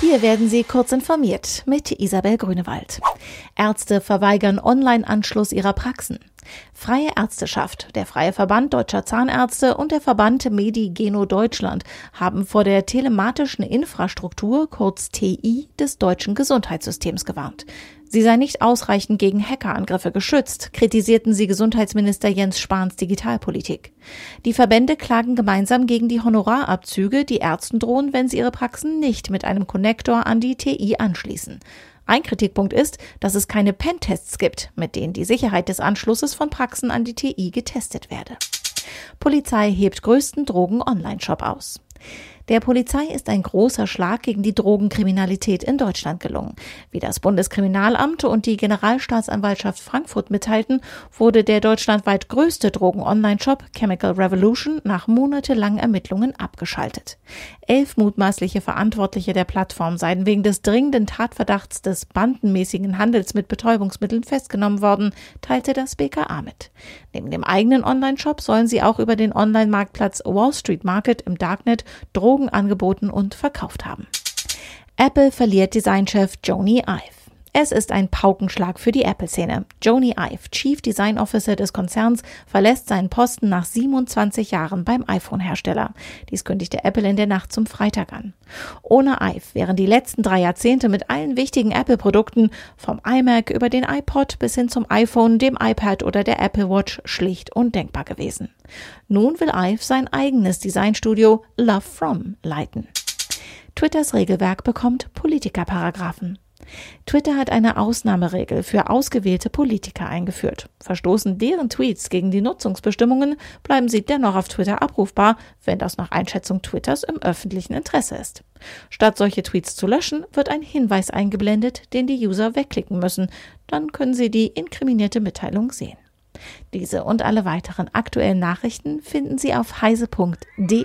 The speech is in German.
Hier werden Sie kurz informiert mit Isabel Grünewald. Ärzte verweigern Online-Anschluss ihrer Praxen. Freie Ärzteschaft, der Freie Verband Deutscher Zahnärzte und der Verband Medigeno Deutschland haben vor der telematischen Infrastruktur, kurz TI, des deutschen Gesundheitssystems gewarnt. Sie sei nicht ausreichend gegen Hackerangriffe geschützt, kritisierten sie Gesundheitsminister Jens Spahns Digitalpolitik. Die Verbände klagen gemeinsam gegen die Honorarabzüge, die Ärzten drohen, wenn sie ihre Praxen nicht mit einem Konnektor an die TI anschließen. Ein Kritikpunkt ist, dass es keine Pentests gibt, mit denen die Sicherheit des Anschlusses von Praxen an die TI getestet werde. Polizei hebt größten Drogen-Online-Shop aus. Der Polizei ist ein großer Schlag gegen die Drogenkriminalität in Deutschland gelungen. Wie das Bundeskriminalamt und die Generalstaatsanwaltschaft Frankfurt mitteilten, wurde der deutschlandweit größte Drogen-Online-Shop Chemical Revolution nach monatelangen Ermittlungen abgeschaltet. Elf mutmaßliche Verantwortliche der Plattform seien wegen des dringenden Tatverdachts des bandenmäßigen Handels mit Betäubungsmitteln festgenommen worden, teilte das BKA mit. Neben dem eigenen Online-Shop sollen sie auch über den Online-Marktplatz Wall Street Market im Darknet Drogen Drogen angeboten und verkauft haben. Apple verliert Designchef Joni Ive. Es ist ein Paukenschlag für die Apple-Szene. Joni Ive, Chief Design Officer des Konzerns, verlässt seinen Posten nach 27 Jahren beim iPhone-Hersteller. Dies kündigte Apple in der Nacht zum Freitag an. Ohne Ive wären die letzten drei Jahrzehnte mit allen wichtigen Apple-Produkten, vom iMac über den iPod bis hin zum iPhone, dem iPad oder der Apple Watch, schlicht undenkbar gewesen. Nun will Ive sein eigenes Designstudio Love From leiten. Twitters Regelwerk bekommt Politikerparagraphen. Twitter hat eine Ausnahmeregel für ausgewählte Politiker eingeführt. Verstoßen deren Tweets gegen die Nutzungsbestimmungen, bleiben sie dennoch auf Twitter abrufbar, wenn das nach Einschätzung Twitters im öffentlichen Interesse ist. Statt solche Tweets zu löschen, wird ein Hinweis eingeblendet, den die User wegklicken müssen. Dann können sie die inkriminierte Mitteilung sehen. Diese und alle weiteren aktuellen Nachrichten finden Sie auf heise.de.